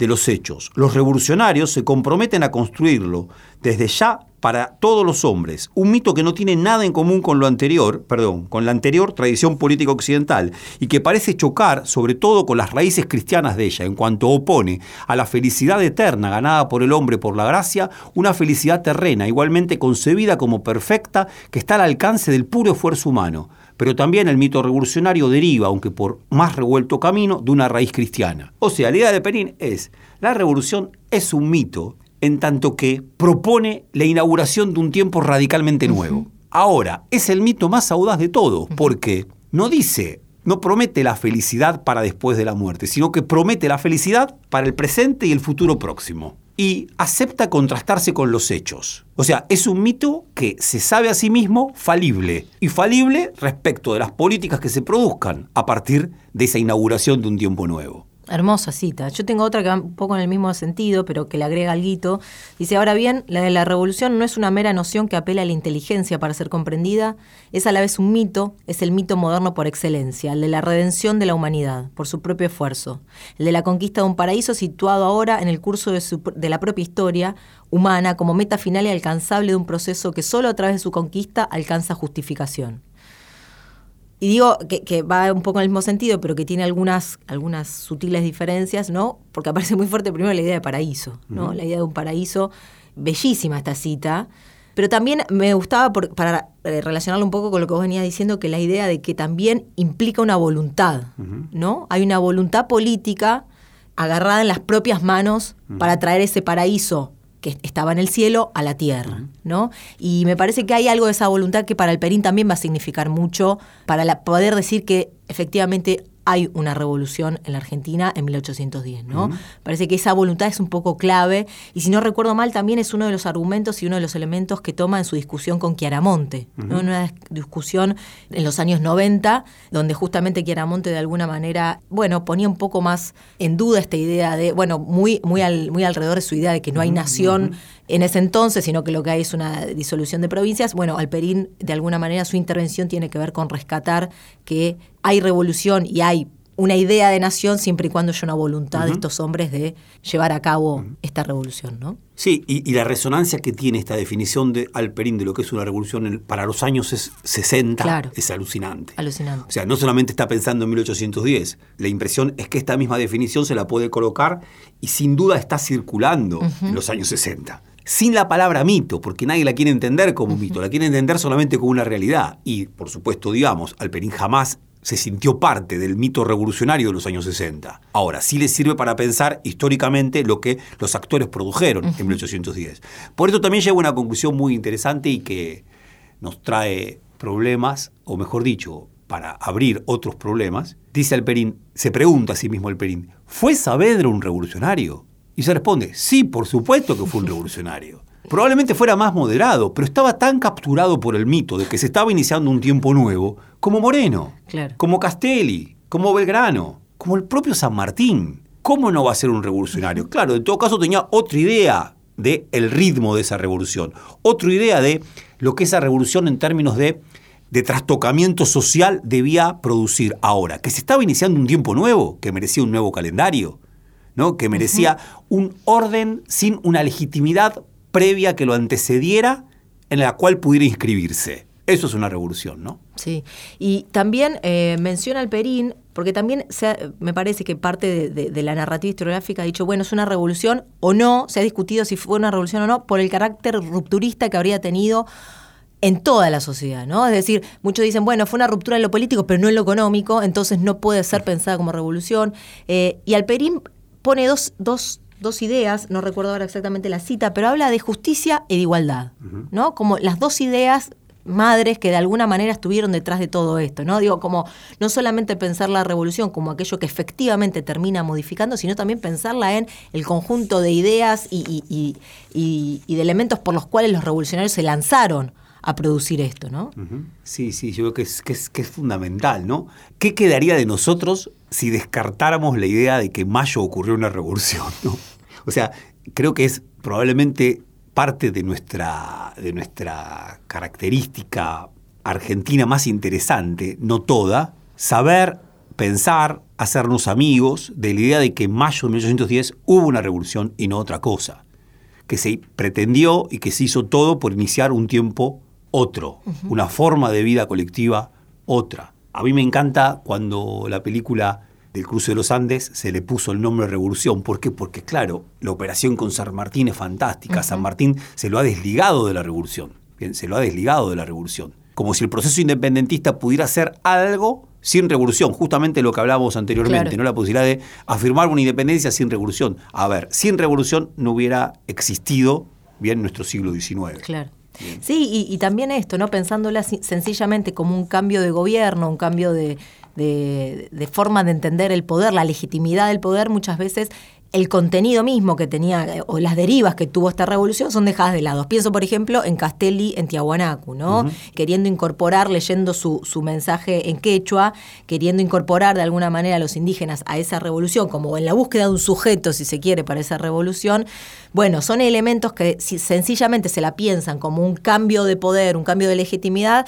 de los hechos. Los revolucionarios se comprometen a construirlo desde ya para todos los hombres, un mito que no tiene nada en común con lo anterior, perdón, con la anterior tradición política occidental y que parece chocar sobre todo con las raíces cristianas de ella en cuanto opone a la felicidad eterna ganada por el hombre por la gracia, una felicidad terrena igualmente concebida como perfecta que está al alcance del puro esfuerzo humano. Pero también el mito revolucionario deriva, aunque por más revuelto camino, de una raíz cristiana. O sea, la idea de Perín es, la revolución es un mito en tanto que propone la inauguración de un tiempo radicalmente nuevo. Ahora, es el mito más audaz de todos, porque no dice, no promete la felicidad para después de la muerte, sino que promete la felicidad para el presente y el futuro próximo. Y acepta contrastarse con los hechos. O sea, es un mito que se sabe a sí mismo falible. Y falible respecto de las políticas que se produzcan a partir de esa inauguración de un tiempo nuevo. Hermosa cita. Yo tengo otra que va un poco en el mismo sentido, pero que le agrega algo. Dice, ahora bien, la de la revolución no es una mera noción que apela a la inteligencia para ser comprendida, es a la vez un mito, es el mito moderno por excelencia, el de la redención de la humanidad, por su propio esfuerzo, el de la conquista de un paraíso situado ahora en el curso de, su- de la propia historia humana como meta final y alcanzable de un proceso que solo a través de su conquista alcanza justificación. Y digo que, que va un poco en el mismo sentido, pero que tiene algunas, algunas sutiles diferencias, ¿no? Porque aparece muy fuerte primero la idea de paraíso, ¿no? La idea de un paraíso, bellísima esta cita. Pero también me gustaba, por- para eh, relacionarlo un poco con lo que vos venías diciendo, que la idea de que también implica una voluntad, ¿no? Hay una voluntad política agarrada en las propias manos para traer ese paraíso que estaba en el cielo a la tierra, ¿no? Y me parece que hay algo de esa voluntad que para el Perín también va a significar mucho para la- poder decir que efectivamente hay una revolución en la Argentina en 1810, ¿no? Parece que esa voluntad es un poco clave y si no recuerdo mal también es uno de los argumentos y uno de los elementos que toma en su discusión con Chiaramonte, una discusión en los años 90 donde justamente Chiaramonte de alguna manera, bueno, ponía un poco más en duda esta idea de, bueno, muy muy al, muy alrededor de su idea de que no hay nación en ese entonces, sino que lo que hay es una disolución de provincias. Bueno, Alperín, de alguna manera, su intervención tiene que ver con rescatar que hay revolución y hay una idea de nación siempre y cuando haya una voluntad de estos hombres de llevar a cabo esta revolución, ¿no? Sí, y, la resonancia que tiene esta definición de Alperín de lo que es una revolución para los años 60 es alucinante. Alucinante. O sea, no solamente está pensando en 1810, la impresión es que esta misma definición se la puede colocar y sin duda está circulando en los años 60 sin la palabra mito, porque nadie la quiere entender como mito, la quiere entender solamente como una realidad. Y, por supuesto, digamos, Alperín jamás se sintió parte del mito revolucionario de los años 60. Ahora, sí le sirve para pensar históricamente lo que los actores produjeron en 1810. Por eso también llega a una conclusión muy interesante y que nos trae problemas, o mejor dicho, para abrir otros problemas. Dice Alperín, se pregunta a sí mismo Alperín, ¿fue Saavedra un revolucionario? Y se responde, sí, por supuesto que fue un revolucionario. Probablemente fuera más moderado, pero estaba tan capturado por el mito de que se estaba iniciando un tiempo nuevo como Moreno, como Castelli, como Belgrano, como el propio San Martín. ¿Cómo no va a ser un revolucionario? Claro, en todo caso tenía otra idea del el ritmo de esa revolución, otra idea de lo que esa revolución en términos de, de trastocamiento social debía producir ahora, que se estaba iniciando un tiempo nuevo, que merecía un nuevo calendario, ¿no? que merecía un orden sin una legitimidad previa que lo antecediera en la cual pudiera inscribirse. Eso es una revolución, ¿no? Sí. Y también eh, menciona al Perín, porque también me parece que parte de, la narrativa historiográfica ha dicho, bueno, es una revolución o no, se ha discutido si fue una revolución o no, por el carácter rupturista que habría tenido en toda la sociedad, ¿no? Es decir, muchos dicen, bueno, fue una ruptura en lo político, pero no en lo económico, entonces no puede ser pensada como revolución. Eh, y Alperín pone dos, dos, dos ideas, no recuerdo ahora exactamente la cita, pero habla de justicia e de igualdad, ¿no? Como las dos ideas madres que de alguna manera estuvieron detrás de todo esto, ¿no? Digo, como no solamente pensar la revolución como aquello que efectivamente termina modificando, sino también pensarla en el conjunto de ideas y, y de elementos por los cuales los revolucionarios se lanzaron a producir esto, ¿no? Sí, sí, yo creo que es, fundamental, ¿no? ¿Qué quedaría de nosotros si descartáramos la idea de que en mayo ocurrió una revolución, ¿no? O sea, creo que es probablemente parte de nuestra, de nuestra característica argentina más interesante, no toda, saber, pensar, hacernos amigos de la idea de que en mayo de 1810 hubo una revolución y no otra cosa, que se pretendió y que se hizo todo por iniciar un tiempo otro, una forma de vida colectiva otra. A mí me encanta cuando la película del cruce de los Andes se le puso el nombre Revolución. ¿Por qué? Porque claro, la operación con San Martín es fantástica. San Martín se lo ha desligado de la revolución. se lo ha desligado de la revolución. Como si el proceso independentista pudiera ser algo sin revolución, justamente lo que hablábamos anteriormente, ¿no? La posibilidad de afirmar una independencia sin revolución. A ver, sin revolución no hubiera existido bien nuestro siglo XIX. Claro. Sí, y, también esto, ¿no? Pensándola sencillamente como un cambio de gobierno, un cambio de, de, forma de entender el poder, la legitimidad del poder, muchas veces el contenido mismo que tenía eh, o las derivas que tuvo esta revolución son dejadas de lado. Pienso, por ejemplo, en Castelli, en Tiahuanacu, ¿no? Queriendo incorporar, leyendo su, su, mensaje en quechua, queriendo incorporar de alguna manera a los indígenas a esa revolución, como en la búsqueda de un sujeto, si se quiere, para esa revolución. Bueno, son elementos que si sencillamente se la piensan como un cambio de poder, un cambio de legitimidad,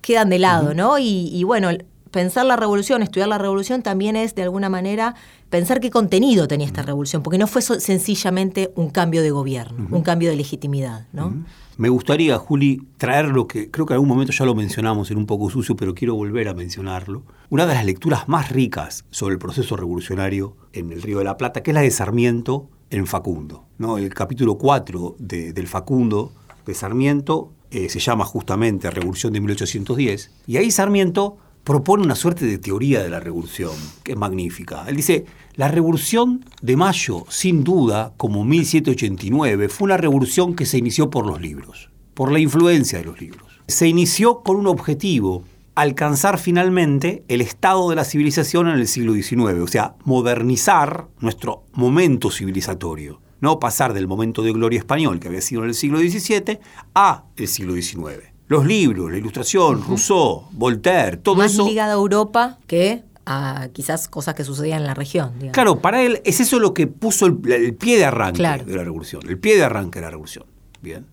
quedan de lado, ¿no? Y, y bueno, pensar la revolución, estudiar la revolución también es de alguna manera pensar qué contenido tenía esta revolución, porque no fue sencillamente un cambio de gobierno, un cambio de legitimidad, ¿no? Me gustaría, Juli, traer lo que creo que en algún momento ya lo mencionamos en un poco sucio, pero quiero volver a mencionarlo. Una de las lecturas más ricas sobre el proceso revolucionario en el Río de la Plata, que es la de Sarmiento en Facundo. ¿no? El capítulo 4 del Facundo de Sarmiento eh, se llama justamente Revolución de 1810, y ahí Sarmiento propone una suerte de teoría de la revolución, que es magnífica. Él dice, la revolución de mayo, sin duda, como 1789, fue una revolución que se inició por los libros, por la influencia de los libros. Se inició con un objetivo, alcanzar finalmente el estado de la civilización en el siglo XIX, o sea, modernizar nuestro momento civilizatorio, no pasar del momento de gloria español que había sido en el siglo XVII a el siglo XIX. Los libros, la ilustración, Rousseau, Voltaire, todo Más eso. ligada a Europa que a quizás cosas que sucedían en la región. digamos. Claro, para él es eso lo que puso el, el pie de arranque Claro. de la revolución. El pie de arranque de la revolución. Bien.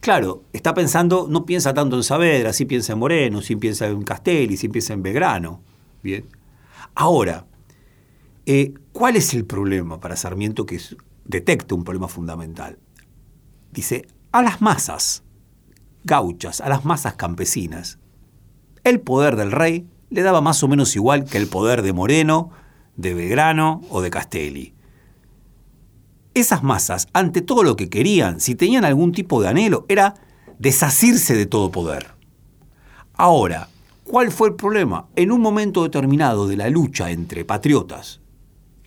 Claro, está pensando, no piensa tanto en Saavedra, sí piensa en Moreno, sí piensa en Castelli, sí piensa en Belgrano. Bien. Ahora, eh, ¿cuál es el problema para Sarmiento que detecta un problema fundamental? Dice, a las masas gauchas, a las masas campesinas, el poder del rey le daba más o menos igual que el poder de Moreno, de Belgrano o de Castelli. Esas masas, ante todo lo que querían, si tenían algún tipo de anhelo, era desasirse de todo poder. Ahora, ¿cuál fue el problema? En un momento determinado de la lucha entre patriotas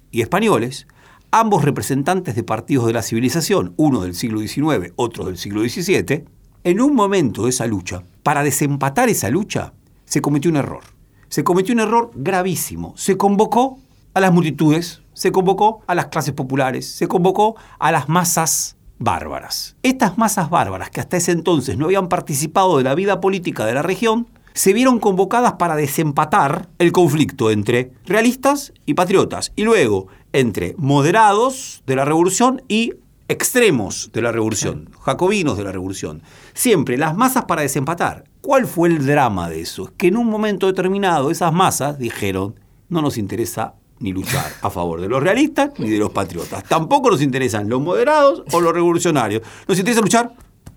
y españoles, ambos representantes de partidos de la civilización, uno del siglo XIX, otro del siglo XVII, en un momento de esa lucha, para desempatar esa lucha, se cometió un error. Se cometió un error gravísimo. Se convocó a las multitudes, se convocó a las clases populares, se convocó a las masas bárbaras. Estas masas bárbaras, que hasta ese entonces no habían participado de la vida política de la región, se vieron convocadas para desempatar el conflicto entre realistas y patriotas, y luego entre moderados de la revolución y extremos de la revolución, jacobinos de la revolución. Siempre las masas para desempatar. ¿Cuál fue el drama de eso? Es que en un momento determinado esas masas dijeron, no nos interesa ni luchar a favor de los realistas ni de los patriotas. Tampoco nos interesan los moderados o los revolucionarios. Nos interesa luchar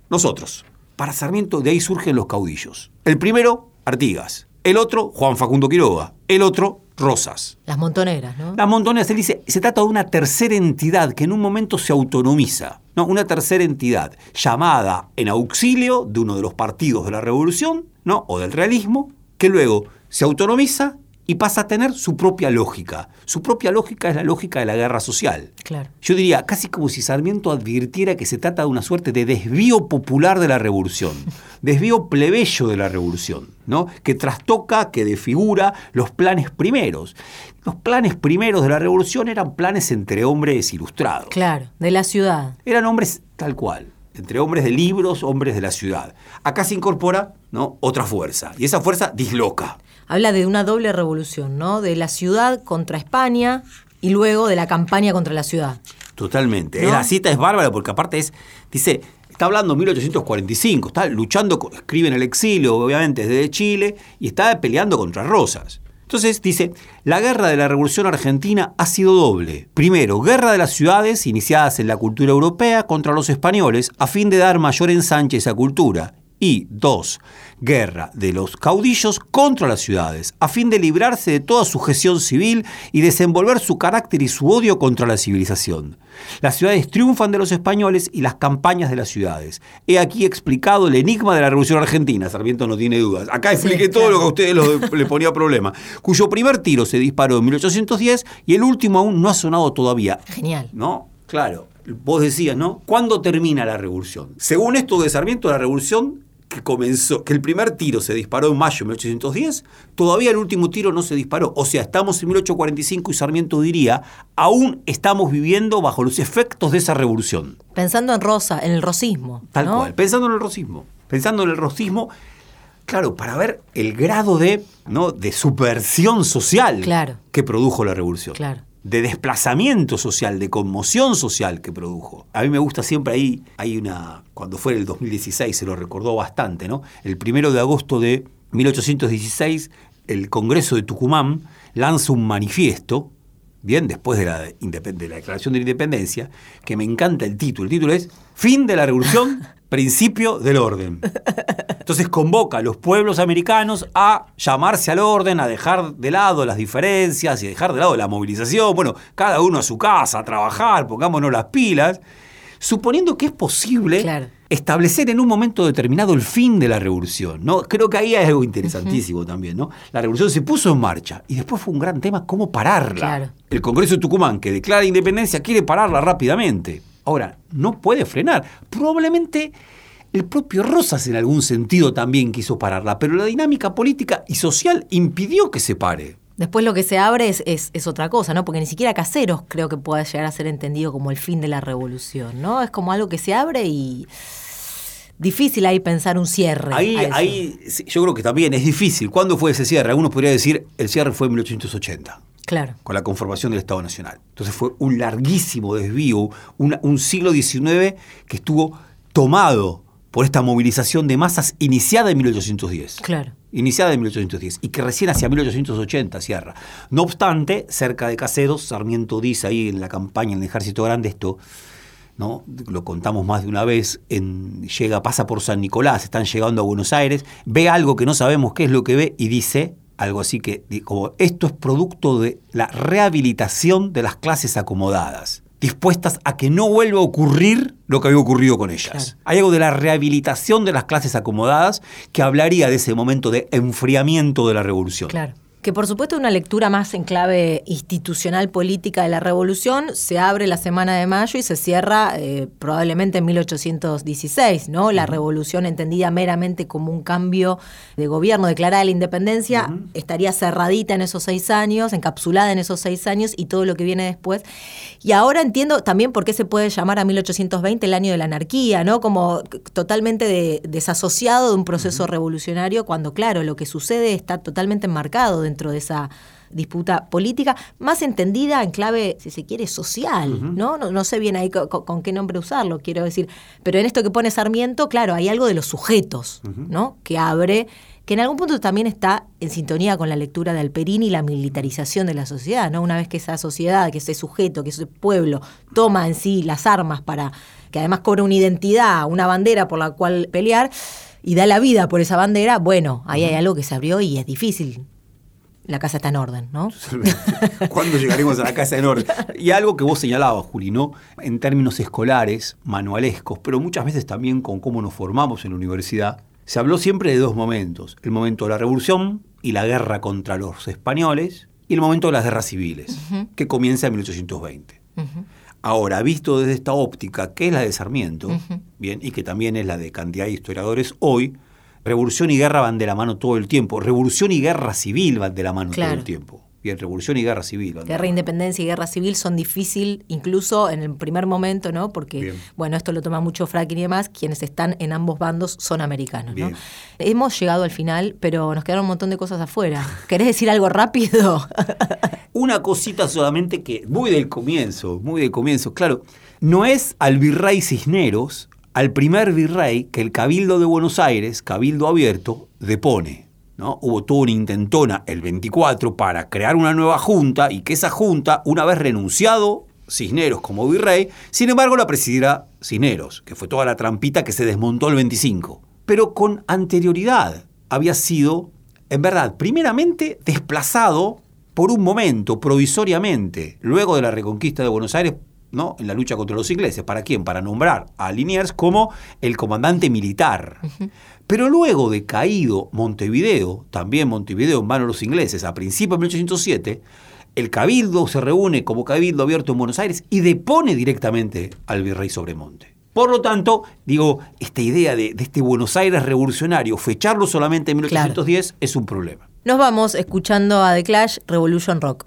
nosotros. Para Sarmiento de ahí surgen los caudillos. El primero, Artigas. El otro, Juan Facundo Quiroga. El otro, Rosas. Las montoneras, ¿no? Las montoneras, él dice, se trata de una tercera entidad que en un momento se autonomiza. ¿no? Una tercera entidad llamada en auxilio de uno de los partidos de la revolución ¿no? o del realismo, que luego se autonomiza y pasa a tener su propia lógica. Su propia lógica es la lógica de la guerra social. Claro. Yo diría, casi como si Sarmiento advirtiera que se trata de una suerte de desvío popular de la revolución, desvío plebeyo de la revolución, ¿no? que trastoca, que desfigura los planes primeros. Los planes primeros de la revolución eran planes entre hombres ilustrados. Claro, de la ciudad. Eran hombres tal cual, entre hombres de libros, hombres de la ciudad. Acá se incorpora ¿no? otra fuerza, y esa fuerza disloca. Habla de una doble revolución, ¿no? De la ciudad contra España y luego de la campaña contra la ciudad. Totalmente. ¿No? La cita es bárbara porque aparte es, dice, está hablando 1845, está luchando, escribe en el exilio, obviamente, desde Chile, y está peleando contra Rosas. Entonces dice, la guerra de la Revolución Argentina ha sido doble. Primero, guerra de las ciudades iniciadas en la cultura europea contra los españoles a fin de dar mayor ensanche a esa cultura. Y dos, guerra de los caudillos contra las ciudades, a fin de librarse de toda sujeción civil y desenvolver su carácter y su odio contra la civilización. Las ciudades triunfan de los españoles y las campañas de las ciudades. He aquí explicado el enigma de la Revolución Argentina. Sarmiento no tiene dudas. Acá expliqué todo claro. lo que a ustedes lo- le ponía problema. Cuyo primer tiro se disparó en 1810 y el último aún no ha sonado todavía. Genial. ¿No? Claro. Vos decías, ¿no? ¿Cuándo termina la revolución? Según esto de Sarmiento, la revolución que comenzó, que el primer tiro se disparó en mayo de 1810, todavía el último tiro no se disparó. O sea, estamos en 1845 y Sarmiento diría, aún estamos viviendo bajo los efectos de esa revolución. Pensando en Rosa, en el rosismo. Tal cual. Pensando en el rosismo. Pensando en el rosismo, claro, para ver el grado de, ¿no? de subversión social Claro. que produjo la revolución. Claro. De desplazamiento social, de conmoción social que produjo. A mí me gusta siempre ahí, hay una, cuando fue el 2016, se lo recordó bastante, ¿no? El primero de agosto de 1816, el Congreso de Tucumán lanza un manifiesto, bien, después de la, de la Declaración de la Independencia, que me encanta el título. El título es Fin de la Revolución, Principio del Orden. Entonces convoca a los pueblos americanos a llamarse al orden, a dejar de lado las diferencias y dejar de lado la movilización. Bueno, cada uno a su casa, a trabajar, pongámonos las pilas. Suponiendo que es posible Claro. establecer en un momento determinado el fin de la revolución. ¿no? Creo que ahí hay algo interesantísimo también. ¿no? La revolución se puso en marcha y después fue un gran tema cómo pararla. Claro. El Congreso de Tucumán, que declara independencia, quiere pararla rápidamente. Ahora, no puede frenar. Probablemente El propio Rosas en algún sentido también quiso pararla, pero la dinámica política y social impidió que se pare. Después lo que se abre es, es, otra cosa, ¿no? Porque ni siquiera Caseros creo que pueda llegar a ser entendido como el fin de la revolución, ¿no? Es como algo que se abre y difícil ahí pensar un cierre. Ahí, ahí yo creo que también es difícil. ¿Cuándo fue ese cierre? Algunos podrían decir el cierre fue en 1880. Claro. Con la conformación del Estado Nacional. Entonces fue un larguísimo desvío, un siglo XIX que estuvo tomado por esta movilización de masas iniciada en 1810. Claro. Iniciada en 1810 y que recién hacia 1880 cierra. No obstante, cerca de Caseros, Sarmiento dice ahí en la campaña en el Ejército Grande esto, ¿no? lo contamos más de una vez, en, llega, pasa por San Nicolás, están llegando a Buenos Aires, ve algo que no sabemos qué es lo que ve y dice algo así que, como esto es producto de la rehabilitación de las clases acomodadas dispuestas a que no vuelva a ocurrir lo que había ocurrido con ellas. Hay algo de la rehabilitación de las clases acomodadas que hablaría de ese momento de enfriamiento de la revolución. Claro que por supuesto una lectura más en clave institucional política de la revolución se abre la semana de mayo y se cierra eh, probablemente en 1816, ¿no? La revolución entendida meramente como un cambio de gobierno declarada la independencia estaría cerradita en esos seis años, encapsulada en esos seis años y todo lo que viene después. Y ahora entiendo también por qué se puede llamar a 1820 el año de la anarquía, ¿no? Como totalmente desasociado de un proceso revolucionario cuando claro, lo que sucede está totalmente enmarcado dentro de esa disputa política, más entendida en clave, si se quiere, social, ¿no? ¿no? sé bien ahí con, qué nombre usarlo, quiero decir. Pero en esto que pone Sarmiento, claro, hay algo de los sujetos, ¿no? Que abre, que en algún punto también está en sintonía con la lectura de Alperini y la militarización de la sociedad, ¿no? Una vez que esa sociedad, que ese sujeto, que ese pueblo toma en sí las armas para, que además cobra una identidad, una bandera por la cual pelear, y da la vida por esa bandera, bueno, ahí hay algo que se abrió y es difícil la casa está en orden, ¿no? ¿Cuándo llegaremos a la casa en orden? Y algo que vos señalabas, Juli, ¿no? En términos escolares, manualescos, pero muchas veces también con cómo nos formamos en la universidad, se habló siempre de dos momentos. El momento de la revolución y la guerra contra los españoles y el momento de las guerras civiles, que comienza en 1820. Ahora, visto desde esta óptica, que es la de Sarmiento, bien, y que también es la de cantidad de historiadores hoy, revolución y guerra van de la mano todo el tiempo. Revolución y guerra civil van de la mano todo el tiempo. Bien, revolución y guerra civil. Guerra, independencia y guerra civil son difícil, incluso en el primer momento, ¿no? Porque, bueno, esto lo toma mucho Fracking y demás, quienes están en ambos bandos son americanos, ¿no? Hemos llegado al final, pero nos quedaron un montón de cosas afuera. ¿Querés decir algo rápido? Una cosita solamente que, muy del comienzo, muy del comienzo, claro, no es al virrey Cisneros al primer virrey que el Cabildo de Buenos Aires, Cabildo Abierto, depone. ¿no? Hubo toda una intentona el 24 para crear una nueva junta y que esa junta, una vez renunciado Cisneros como virrey, sin embargo la presidirá Cisneros, que fue toda la trampita que se desmontó el 25. Pero con anterioridad había sido, en verdad, primeramente desplazado por un momento, provisoriamente, luego de la reconquista de Buenos Aires ¿no? en la lucha contra los ingleses. ¿Para quién? Para nombrar a Liniers como el comandante militar. Pero luego de caído Montevideo, también Montevideo en manos de los ingleses, a principios de 1807, el cabildo se reúne como cabildo abierto en Buenos Aires y depone directamente al virrey Sobremonte. Por lo tanto, digo, esta idea de, este Buenos Aires revolucionario, fecharlo solamente en 1810 es un problema. Nos vamos escuchando a The Clash Revolution Rock.